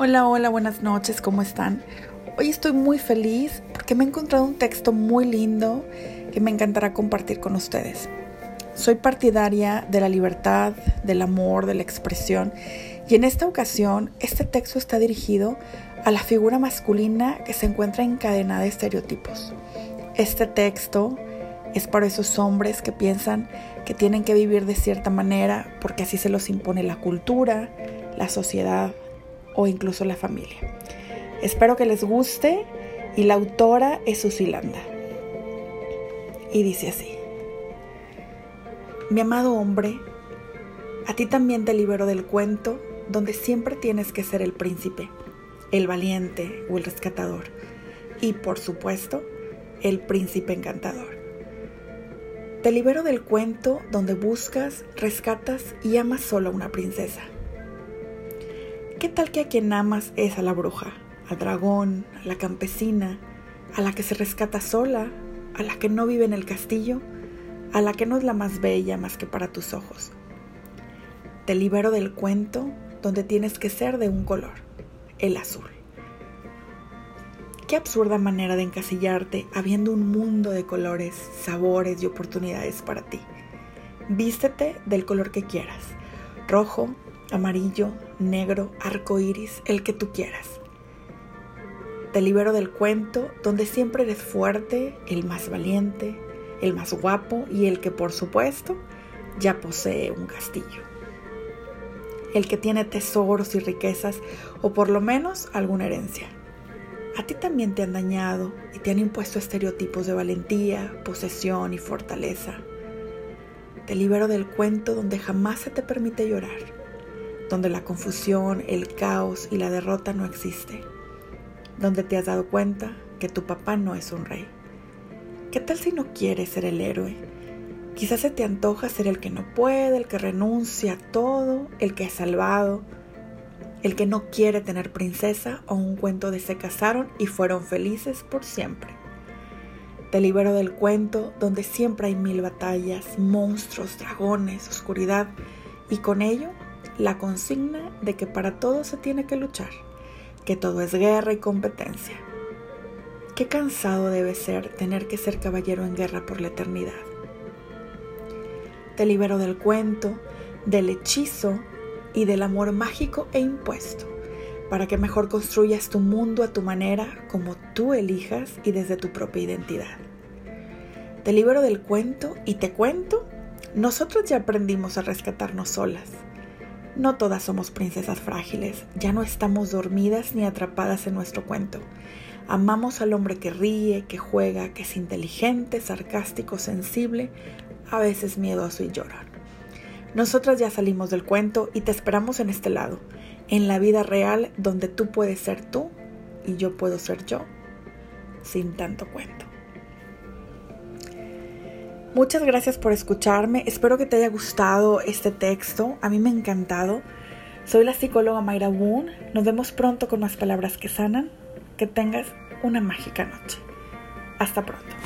Hola, hola, buenas noches, ¿cómo están? Hoy estoy muy feliz porque me he encontrado un texto muy lindo que me encantará compartir con ustedes. Soy partidaria de la libertad, del amor, de la expresión y en esta ocasión este texto está dirigido a la figura masculina que se encuentra encadenada de estereotipos. Este texto es para esos hombres que piensan que tienen que vivir de cierta manera porque así se los impone la cultura, la sociedad, o incluso la familia. Espero que les guste y la autora es Susilanda. Y dice así, mi amado hombre, a ti también te libero del cuento donde siempre tienes que ser el príncipe, el valiente o el rescatador y por supuesto el príncipe encantador. Te libero del cuento donde buscas, rescatas y amas solo a una princesa ¿Qué tal que a quien amas es a la bruja, al dragón, a la campesina, a la que se rescata sola, a la que no vive en el castillo, a la que no es la más bella más que para tus ojos? Te libero del cuento donde tienes que ser de un color, el azul. Qué absurda manera de encasillarte habiendo un mundo de colores, sabores y oportunidades para ti. Vístete del color que quieras, rojo, amarillo, negro, arco iris, el que tú quieras. Te libero del cuento donde siempre eres fuerte, el más valiente, el más guapo y el que por supuesto ya posee un castillo. El que tiene tesoros y riquezas o por lo menos alguna herencia. A ti también te han dañado y te han impuesto estereotipos de valentía, posesión y fortaleza. Te libero del cuento donde jamás se te permite llorar donde la confusión, el caos y la derrota no existe, donde te has dado cuenta que tu papá no es un rey. ¿Qué tal si no quieres ser el héroe? Quizás se te antoja ser el que no puede, el que renuncia a todo, el que es salvado, el que no quiere tener princesa o un cuento de se casaron y fueron felices por siempre. Te libero del cuento donde siempre hay mil batallas, monstruos, dragones, oscuridad y con ello la consigna de que para todo se tiene que luchar, que todo es guerra y competencia. Qué cansado debe ser tener que ser caballero en guerra por la eternidad. Te libero del cuento, del hechizo y del amor mágico e impuesto, para que mejor construyas tu mundo a tu manera, como tú elijas y desde tu propia identidad. Te libero del cuento y te cuento, nosotros ya aprendimos a rescatarnos solas no todas somos princesas frágiles, ya no estamos dormidas ni atrapadas en nuestro cuento. Amamos al hombre que ríe, que juega, que es inteligente, sarcástico, sensible, a veces miedoso y llorón. Nosotras ya salimos del cuento y te esperamos en este lado, en la vida real donde tú puedes ser tú y yo puedo ser yo, sin tanto cuento. Muchas gracias por escucharme. Espero que te haya gustado este texto. A mí me ha encantado. Soy la psicóloga Mayra Woon. Nos vemos pronto con más palabras que sanan. Que tengas una mágica noche. Hasta pronto.